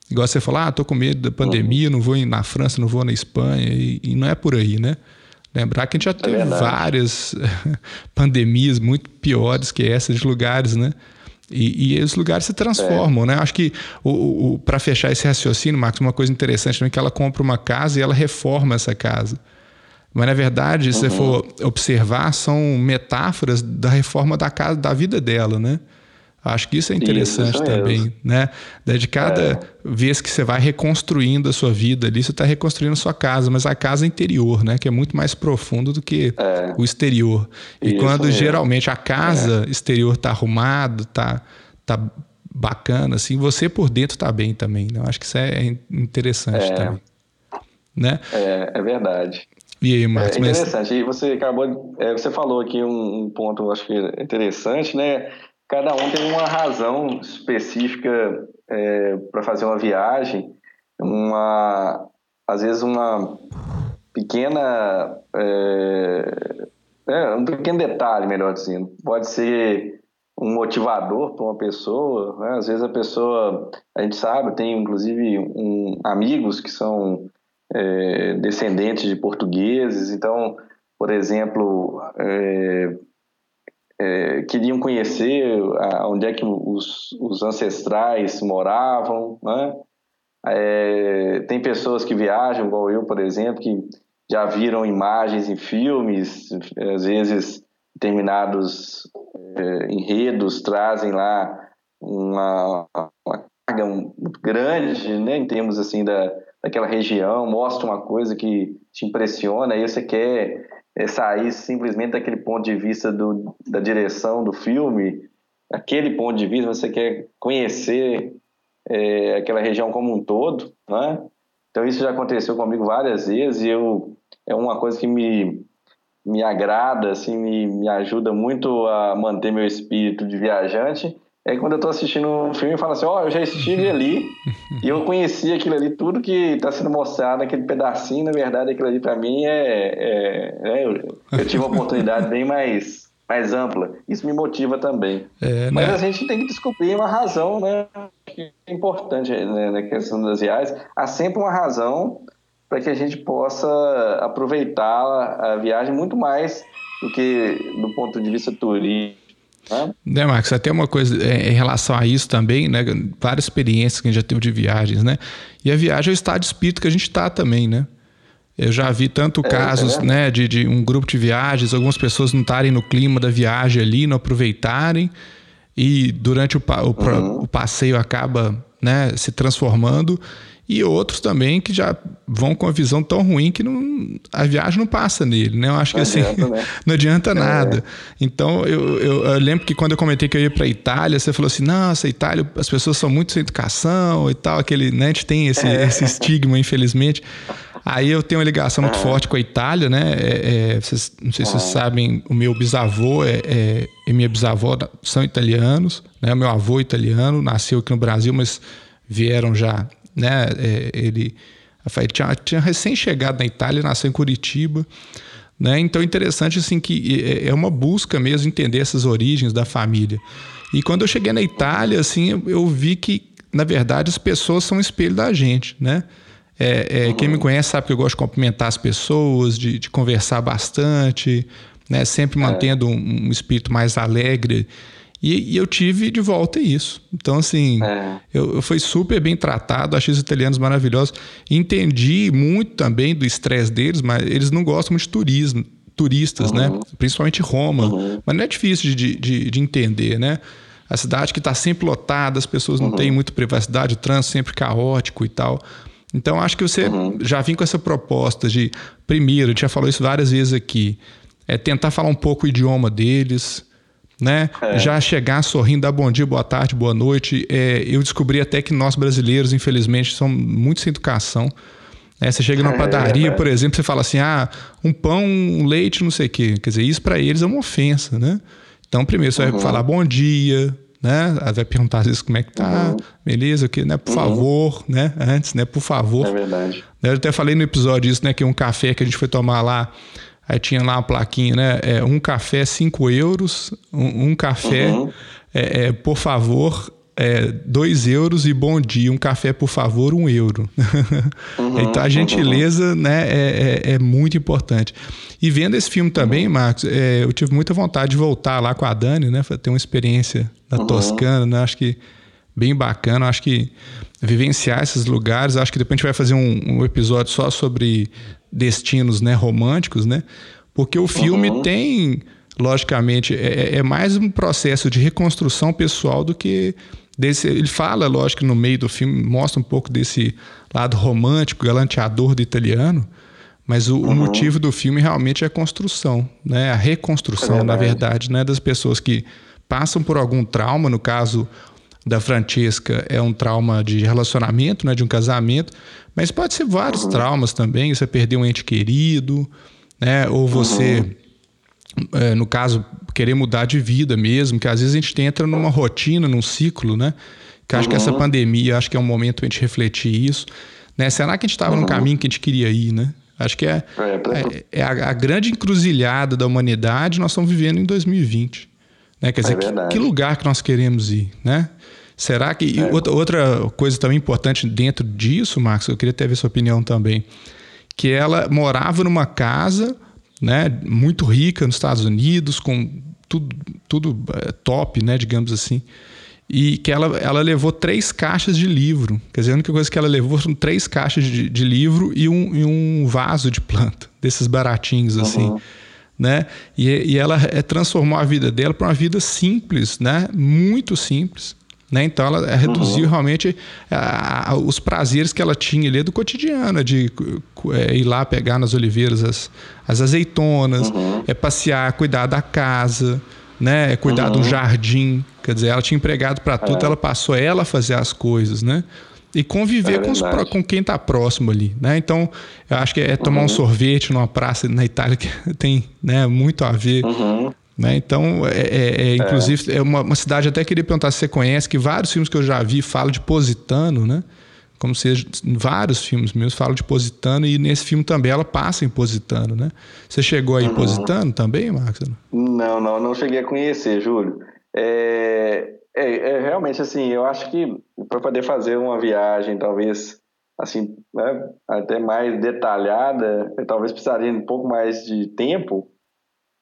igual você falou, ah, tô com medo da pandemia, uhum. não vou na França, não vou na Espanha e, e não é por aí, né? Lembrar que a gente já é teve várias pandemias muito piores que essa de lugares, né? E, e os lugares se transformam, é. né? Acho que o, o para fechar esse raciocínio, Marcos, uma coisa interessante também é que ela compra uma casa e ela reforma essa casa. Mas na verdade, se uhum. você for observar, são metáforas da reforma da casa, da vida dela, né? Acho que isso é interessante isso, também, né? De cada é. vez que você vai reconstruindo a sua vida ali, você está reconstruindo a sua casa, mas a casa interior, né? Que é muito mais profundo do que é. o exterior. E isso quando mesmo. geralmente a casa é. exterior está arrumado, tá, tá bacana, assim, você por dentro está bem também. Né? Eu acho que isso é interessante é. também. Né? É, é verdade. E aí, Marcos? É interessante. Mas... E você acabou, é, você falou aqui um, um ponto, acho que interessante, né? Cada um tem uma razão específica é, para fazer uma viagem, uma às vezes uma pequena é, é, um pequeno detalhe, melhor dizendo, pode ser um motivador para uma pessoa. Né? Às vezes a pessoa, a gente sabe, tem inclusive um, amigos que são é, descendentes de portugueses, então, por exemplo, é, queriam conhecer onde é que os, os ancestrais moravam, né? É, tem pessoas que viajam, igual eu, por exemplo, que já viram imagens em filmes, às vezes determinados é, enredos trazem lá uma, uma carga grande, né, em termos assim da, daquela região, mostra uma coisa que te impressiona, aí você quer é sair simplesmente daquele ponto de vista do, da direção do filme, aquele ponto de vista, você quer conhecer é, aquela região como um todo, né? Então isso já aconteceu comigo várias vezes e eu é uma coisa que me me agrada, assim, me, me ajuda muito a manter meu espírito de viajante é quando eu estou assistindo um filme e falo assim, ó, oh, eu já estive ali e eu conheci aquilo ali, tudo que está sendo mostrado, aquele pedacinho, na verdade, aquilo ali para mim é, é, é eu, eu, tive uma oportunidade bem mais, mais ampla. Isso me motiva também. É, né? Mas a gente tem que descobrir uma razão, né, que é importante né, na questão das viagens. Há sempre uma razão para que a gente possa aproveitar a viagem muito mais do que do ponto de vista turístico Né? né, Marcos? Até uma coisa é, em relação a isso também, né? Várias experiências que a gente já teve de viagens, né? E a viagem é o estado de espírito que a gente está também, né? Eu já vi tanto é, casos, é né, de, de, um grupo de viagens, algumas pessoas não estarem no clima da viagem ali, não aproveitarem, e durante o, o, uhum. o passeio acaba, né, se transformando e outros também que já vão com a visão tão ruim que não, a viagem não passa nele, né? Eu acho que assim, adianta, né? não adianta nada. É. Então, eu, eu, eu, lembro que quando eu comentei que eu ia para Itália, você falou assim, nossa, Itália, as pessoas são muito sem educação e tal, aquele, né? A gente tem esse, é. esse estigma, infelizmente. Aí eu tenho uma ligação muito forte com a Itália, né? É, é, vocês, não sei se vocês sabem, o meu bisavô é, e minha bisavó são italianos, né? O meu avô é italiano, nasceu aqui no Brasil, mas vieram já né? É, ele, ele tinha, tinha recém-chegado na Itália, nasceu em Curitiba. Né? Então é interessante assim que é, é uma busca mesmo entender essas origens da família. E quando eu cheguei na Itália, assim, eu vi que na verdade as pessoas são um espelho da gente, né? É, é, quem me conhece sabe que eu gosto de cumprimentar as pessoas, de, de conversar bastante, né? Sempre é. mantendo um, um espírito mais alegre. E, e, eu tive de volta isso. Então, assim, é. eu, eu fui super bem tratado, achei os italianos maravilhosos. Entendi muito também do estresse deles, mas eles não gostam muito de turismo, turistas, né? uhum. né? Principalmente Roma. Uhum. Mas não é difícil de, de, de entender, né? A cidade que está sempre lotada, as pessoas não uhum. têm muita privacidade, o trânsito sempre caótico e tal. Então, acho que você uhum. já vem com essa proposta de, primeiro, a gente já falou isso várias vezes aqui, é tentar falar um pouco o idioma deles, né? É. Já chegar sorrindo, dar bom dia, boa tarde, boa noite. É, eu descobri até que nós brasileiros, infelizmente, somos muito sem educação. É, você chega numa é, padaria, é, por exemplo, você fala assim: ah, um pão, um leite, não sei o quê. Quer dizer, isso para eles é uma ofensa, né? Então, primeiro você uhum. vai falar bom dia, né? Vai perguntar às vezes como é que tá, uhum. beleza, o que, né? Por uhum. favor, né? Antes, né? Por favor. É verdade. Eu até falei no episódio isso, né? Que um café que a gente foi tomar lá Aí tinha lá uma plaquinha, né? É, um café, 5 euros. Um, um café, uhum. é, é, por favor, é, 2 euros e bom dia. Um café, por favor, 1 um euro. Uhum, então a gentileza uhum. né, é, é, é, muito importante. E vendo esse filme também, uhum. Marcos, é, eu tive muita vontade de voltar lá com a Dani, né? Ter uma experiência na uhum. Toscana, né? Acho que bem bacana. Acho que vivenciar esses lugares. Acho que depois a gente vai fazer um, um episódio só sobre destinos né, românticos, né? Porque o filme uhum. tem, logicamente, é, é, é, mais um processo de reconstrução pessoal do que desse. Ele fala, lógico, no meio do filme, mostra um pouco desse lado romântico, galanteador do italiano. Mas o, uhum. o motivo do filme realmente é a construção, né? A reconstrução, é na verdade, né? Das pessoas que passam por algum trauma, no caso da Francesca é um trauma de relacionamento, né, de um casamento, mas pode ser vários uhum. traumas também. Você perder um ente querido, né, ou você, uhum. é, no caso, querer mudar de vida mesmo, que às vezes a gente entra numa rotina, num ciclo, né? Que acho uhum. que essa uhum. pandemia, acho que é um momento para a gente refletir isso. Né? Será que a gente estava no uhum. caminho que a gente queria ir, né? Acho que é, é, é a, a, grande encruzilhada da humanidade nós estamos vivendo em 2020. Né? Quer dizer, é que, que, lugar que nós queremos ir, né? Será que. É. Outra, outra coisa também importante dentro disso, Marcos, eu queria ter ver sua opinião também. Que ela morava numa casa né, muito rica nos Estados Unidos, com tudo, tudo é, top, né, digamos assim. E que ela, ela levou três caixas de livro. Quer dizer, a única coisa que ela levou foram três caixas de, de livro e um, e um vaso de planta, desses baratinhos assim. Né? E, e ela é, transformou a vida dela para uma vida simples, né? Muito simples. Né? Então ela reduziu uhum. realmente a, a, os prazeres que ela tinha ali do cotidiano, de é, ir lá pegar nas oliveiras as, as azeitonas, uhum. é passear, cuidar da casa, né? É cuidar uhum. do jardim. Quer dizer, ela tinha empregado para tudo, é. ela passou ela a fazer as coisas, né? E conviver é com, os, com, quem está próximo ali, né? Então, eu acho que é tomar uhum. um sorvete numa praça na Itália que tem né, muito a ver. Uhum. Né? Então, é, é, é inclusive, é uma, uma, cidade, até queria perguntar se você conhece, que vários filmes que eu já vi falam de Positano, né? Como seja, vários filmes meus falam de Positano e nesse filme também ela passa em Positano, né? Você chegou aí em uhum. Positano também, Marcos? Não, não, não cheguei a conhecer, Júlio. É, é, é, realmente assim, eu acho que para poder fazer uma viagem, talvez assim, né, até mais detalhada, eu talvez precisaria um pouco mais de tempo.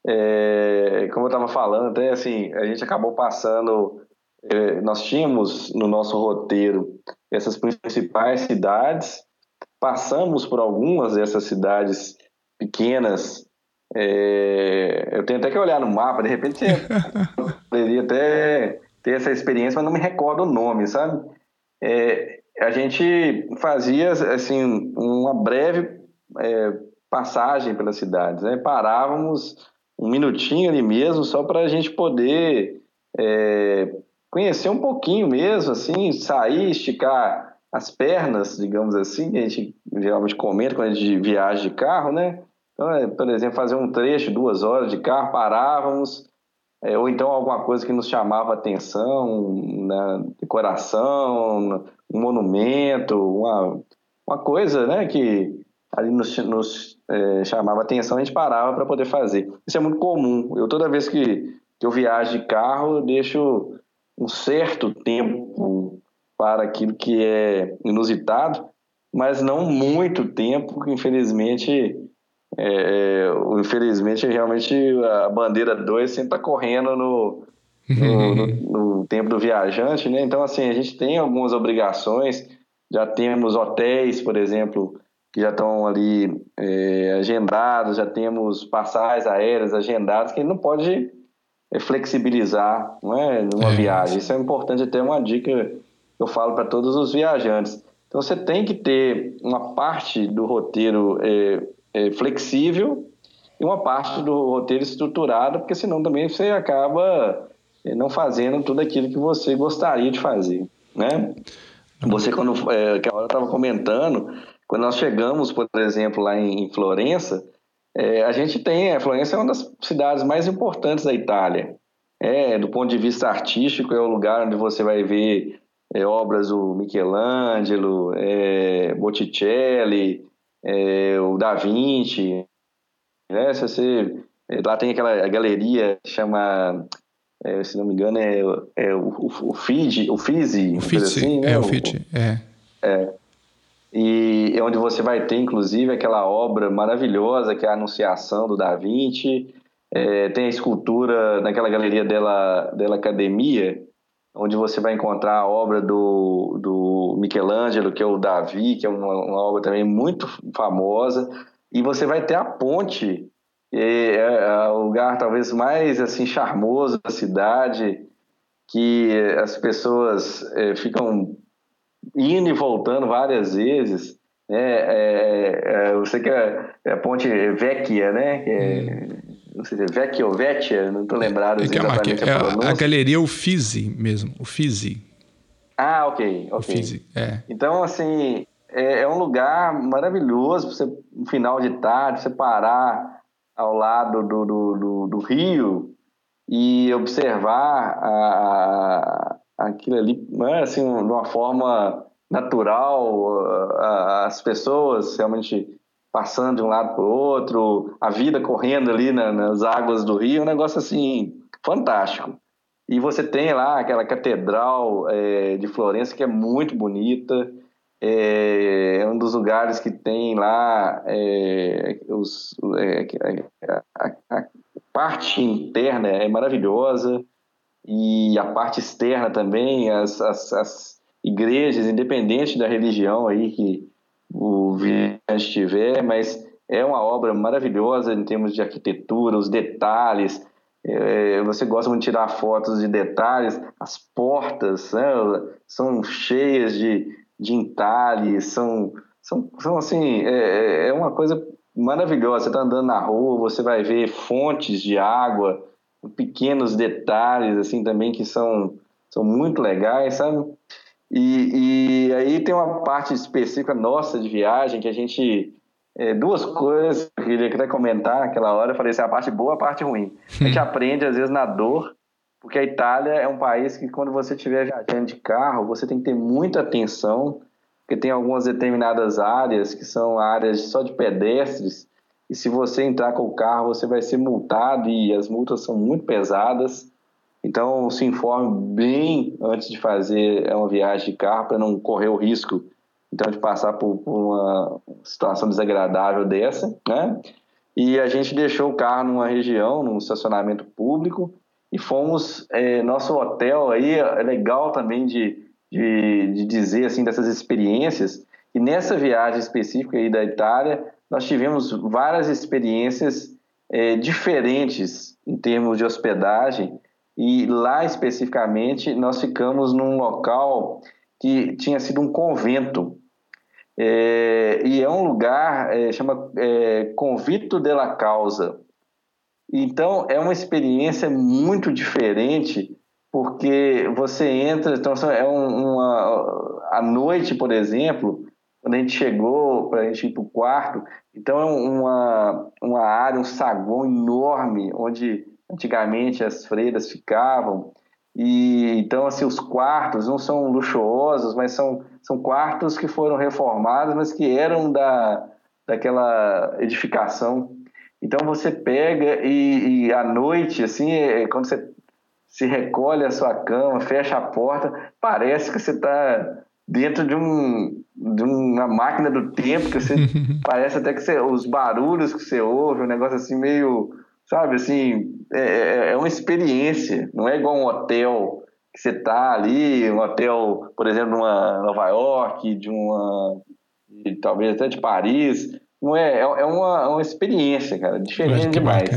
é, como eu estava falando, até assim, a gente acabou passando, é, nós tínhamos no nosso roteiro essas principais cidades, passamos por algumas dessas cidades pequenas. É, eu tenho até que olhar no mapa, de repente você poderia até ter essa experiência, mas não me recordo o nome, sabe? É, a gente fazia assim uma breve é, passagem pelas cidades, né? Parávamos um minutinho ali mesmo, só para a gente poder é, conhecer um pouquinho mesmo, assim, sair, esticar as pernas, digamos assim, que a gente geralmente comenta quando a gente viaja de carro, né? Então, é, por exemplo, fazer um trecho, duas horas de carro, parávamos, é, ou então alguma coisa que nos chamava atenção, na decoração, um monumento, uma, uma coisa, né, que ali nos, nos é, chamava atenção, a gente parava para poder fazer. Isso é muito comum. Eu toda vez que, que eu viajo de carro, eu deixo um certo tempo para aquilo que é inusitado, mas não muito tempo, infelizmente, é, é, infelizmente realmente a bandeira 2 sempre está correndo no, no, no, no, tempo do viajante, né? Então assim a gente tem algumas obrigações, já temos hotéis, por exemplo, que já estão ali é, agendados, já temos passagens aéreas agendadas, que não pode é, flexibilizar não é, numa é. viagem. Isso é importante, até uma dica que eu falo para todos os viajantes. Então você tem que ter uma parte do roteiro é, é, flexível e uma parte do roteiro estruturado, porque senão também você acaba é, não fazendo tudo aquilo que você gostaria de fazer, né? Você, quando é, que a hora estava comentando, quando nós chegamos, por exemplo, lá em Florença, é, a gente tem, a Florença é uma das cidades mais importantes da Itália. É, do ponto de vista artístico, é o lugar onde você vai ver é, obras do Michelangelo, é, Botticelli, é, o Da Vinci. Né? Se você, é, lá tem aquela galeria que chama, é, se não me engano, é, é o, o, o Fiji, o Fizi, o assim, né? é o Fiji, é. é e é onde você vai ter, inclusive, aquela obra maravilhosa que é a Anunciação do Da Vinci. É, tem a escultura naquela galeria dela, dela Academia, onde você vai encontrar a obra do, do Michelangelo, que é o Davi, que é uma, uma obra também muito famosa. E você vai ter a ponte, é, é o lugar talvez mais assim charmoso da cidade, que as pessoas é, ficam indo e voltando várias vezes. Né? É, é, eu sei que é, é a ponte Vecchia, né? É, hum. Não sei se é Vecchia ou Vecchia, não estou lembrado é exatamente a, a, a, a galeria Uffizi mesmo, Uffizi. Ah, ok, ok. Uffizi, é. Então, assim, é, é um lugar maravilhoso para você, no final de tarde, você parar ao lado do, do, do, do rio e observar a, aquilo ali, né, assim, de uma forma natural, as pessoas realmente passando de um lado para o outro, a vida correndo ali nas águas do rio, é um negócio assim fantástico. E você tem lá aquela catedral é, de Florença que é muito bonita, é, é um dos lugares que tem lá é, os, é, a, a, a, parte interna é maravilhosa e a parte externa também, as, as, as igrejas, independente da religião aí que o viajante tiver, mas é uma obra maravilhosa em termos de arquitetura, os detalhes. É, você gosta de tirar fotos de detalhes, as portas né, são cheias de, de entalhes, são, são, são assim, é, é uma coisa maravilhosa. Você está andando na rua, você vai ver fontes de água, pequenos detalhes assim também que são, são muito legais, sabe? E, e aí tem uma parte específica nossa de viagem que a gente é, duas coisas que eu queria até comentar naquela hora. Eu falei assim: a parte boa, a parte ruim. A gente aprende, às vezes, na dor, porque a Itália é um país que, quando você estiver viajando de carro, você tem que ter muita atenção, porque tem algumas determinadas áreas que são áreas só de pedestres, e se você entrar com o carro, você vai ser multado e as multas são muito pesadas. Então, se informe bem antes de fazer uma viagem de carro para não correr o risco então de passar por, por, uma situação desagradável dessa, né? e a gente deixou o carro numa região, num estacionamento público, e fomos. É, nosso hotel aí é legal também de, de, de, dizer assim dessas experiências. E nessa viagem específica aí da Itália, nós tivemos várias experiências é, diferentes em termos de hospedagem. E lá especificamente nós ficamos num local que tinha sido um convento. É, e é um lugar, é, chama é, Convito della Causa. Então, é uma experiência muito diferente, porque você entra, então, é uma, à noite, por exemplo, quando a gente chegou, para a gente ir para o quarto, então é uma, uma área, um saguão enorme, onde antigamente as freiras ficavam, e então assim os quartos não são luxuosos, mas são, são quartos que foram reformados, mas que eram da daquela edificação. Então você pega e, e à noite, assim, é, é, quando você se recolhe a sua cama, fecha a porta, parece que você está dentro de, um, de uma máquina do tempo, que você parece até que você, os barulhos que você ouve, um negócio assim meio, sabe, assim, é, é, é uma experiência, não é igual um hotel que você está ali, um hotel, por exemplo, numa Nova York, de uma, de, talvez até de Paris, não é, é, é uma, uma experiência, cara, diferente demais.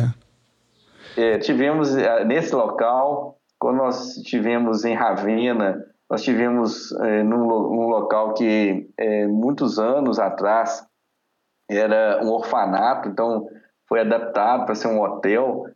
É, tivemos é, nesse local, quando nós tivemos em Ravenna, nós tivemos é, num, num, local que é, muitos anos atrás era um orfanato, então foi adaptado para ser um hotel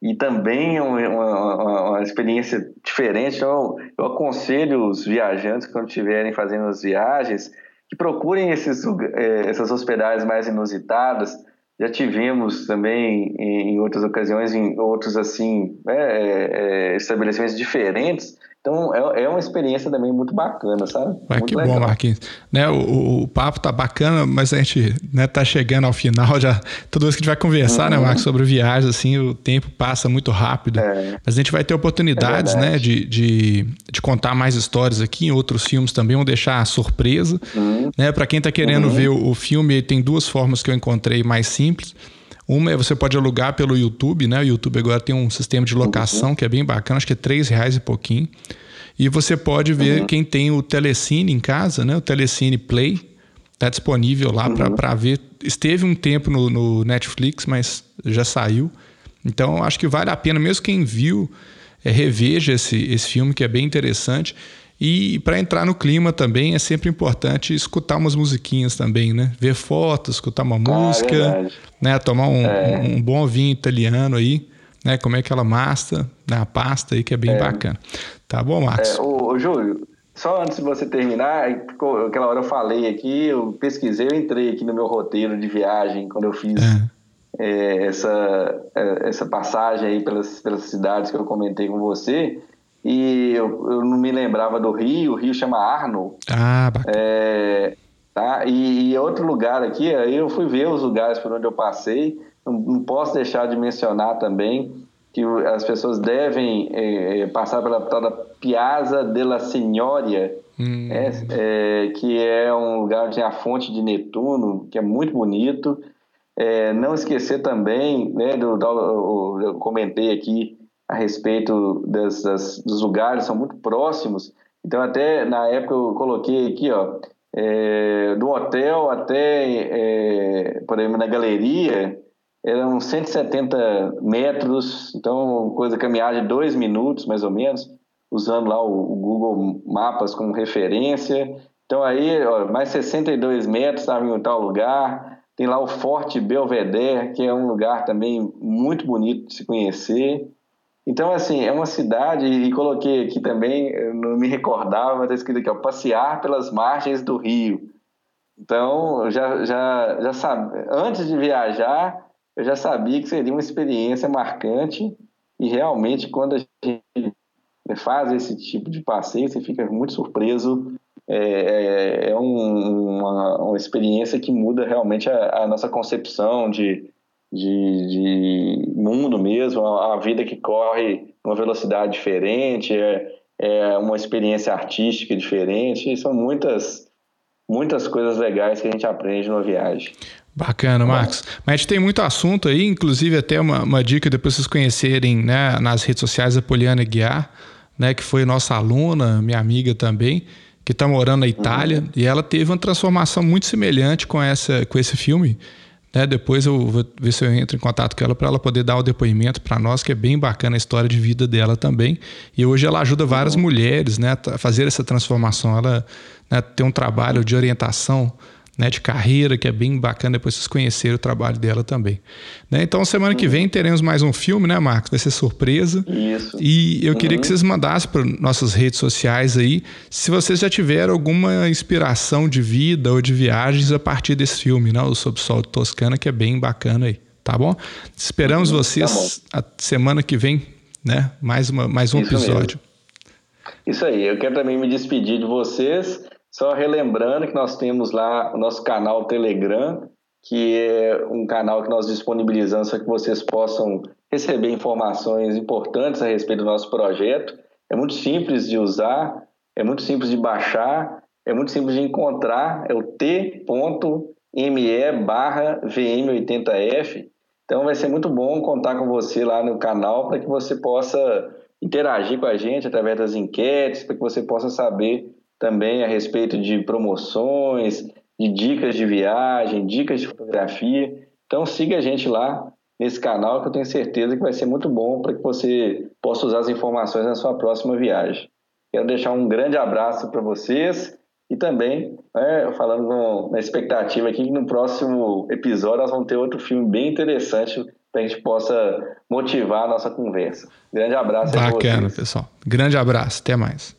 e também uma, uma, uma, experiência diferente. Então, eu aconselho os viajantes, quando estiverem fazendo as viagens, que procurem esses, é, essas hospedagens mais inusitadas. Já tivemos também em outras ocasiões, em outros assim, né, é, é, estabelecimentos diferentes, então é, é uma experiência também muito bacana, sabe? Vai, muito que legal. bom, Marquinhos. Né, o, o, papo tá bacana, mas a gente né, tá chegando ao final já. Toda vez que a gente vai conversar, né, uhum. né, Marcos, sobre viagens, assim, o tempo passa muito rápido. É. Mas a gente vai ter oportunidades, é né, de, de, de, contar mais histórias aqui em outros filmes também, vamos deixar surpresa. Uhum. Né, para quem tá querendo uhum. ver o, o filme, tem duas formas que eu encontrei mais simples. Uma é você pode alugar pelo YouTube, né? O YouTube agora tem um sistema de locação uhum. que é bem bacana, acho que é três reais e pouquinho. E você pode ver uhum. quem tem o Telecine em casa, né? O Telecine Play está disponível lá uhum. para ver. Esteve um tempo no, no, Netflix, mas já saiu. Então acho que vale a pena, mesmo quem viu, é, reveja esse, esse filme que é bem interessante. E para entrar no clima também é sempre importante escutar umas musiquinhas também, né? Ver fotos, escutar uma ah, música, é né? Tomar um, é. um, bom vinho italiano aí, né? Comer aquela massa, né? a pasta aí que é bem é. bacana. Tá bom, Marcos? É, ô, ô, Júlio, só antes de você terminar, aquela hora eu falei aqui, eu pesquisei, eu entrei aqui no meu roteiro de viagem quando eu fiz é. é essa, essa passagem aí pelas, pelas cidades que eu comentei com você e eu, eu, não me lembrava do Rio, o Rio chama Arno. Ah, bacana. É, tá? E, e, outro lugar aqui, aí eu fui ver os lugares por onde eu passei, não, não posso deixar de mencionar também que as pessoas devem é, é, passar pela tal da Piazza della Signoria, hum. é, é, que é um lugar onde tem a fonte de Netuno, que é muito bonito. É, não esquecer também, né, do, do, eu comentei aqui a respeito das, dos lugares, são muito próximos. Então, até na época eu coloquei aqui, ó, é, do hotel até, é, por exemplo, na galeria, eram 170 metros, então coisa caminhar de dois minutos, mais ou menos, usando lá o, o Google Mapas como referência. Então aí, ó, mais 62 metros estava em tal lugar. Tem lá o Forte Belvedere, que é um lugar também muito bonito de se conhecer. Então, assim, é uma cidade, e coloquei aqui também, não me recordava, mas está escrito aqui, ó, passear pelas margens do rio. Então, já, já, já sabe, antes de viajar, eu já sabia que seria uma experiência marcante, e realmente, quando a gente faz esse tipo de passeio, você fica muito surpreso. É, é, é um, uma, uma experiência que muda realmente a, a nossa concepção de, de, de mundo mesmo, a, a, vida que corre uma velocidade diferente, é, é uma experiência artística diferente, e são muitas muitas coisas legais que a gente aprende numa viagem. Bacana, Marcos. Mas a gente tem muito assunto aí, inclusive até uma, uma dica depois vocês conhecerem né, nas redes sociais da Poliana Guiar, né, que foi nossa aluna, minha amiga também, que está morando na Itália, uhum. e ela teve uma transformação muito semelhante com, essa, com esse filme. Né? Depois eu vou ver se eu entro em contato com ela para ela poder dar o depoimento para nós, que é bem bacana a história de vida dela também. E hoje ela ajuda várias uhum. mulheres né, a fazer essa transformação. Ela né, tem um trabalho de orientação né, de carreira, que é bem bacana depois vocês conhecerem o trabalho dela também. Né? Então, semana uhum. que vem teremos mais um filme, né, Marcos? Vai ser surpresa. Isso. E eu uhum. queria que vocês mandassem para nossas redes sociais aí se vocês já tiveram alguma inspiração de vida ou de viagens a partir desse filme, né? O Sob Sol de Toscana, que é bem bacana aí, tá bom? Esperamos uhum. vocês tá a semana que vem, né? Mais, uma, mais um Isso episódio. Mesmo. Isso aí, eu quero também me despedir de vocês só relembrando que nós temos lá o nosso canal Telegram, que é um canal que nós disponibilizamos para que vocês possam receber informações importantes a respeito do nosso projeto. É muito simples de usar, é muito simples de baixar, é muito simples de encontrar, é o t.me barra VM80F. Então vai ser muito bom contar com você lá no canal para que você possa interagir com a gente através das enquetes, para que você possa saber também a respeito de promoções, de dicas de viagem, dicas de fotografia. Então siga a gente lá nesse canal que eu tenho certeza que vai ser muito bom para que você possa usar as informações na sua próxima viagem. Quero deixar um grande abraço para vocês e também, né, falando com, na expectativa aqui que no próximo episódio nós vamos ter outro filme bem interessante para a gente possa motivar a nossa conversa. Grande abraço. Bacana, pessoal. Grande abraço. Até mais.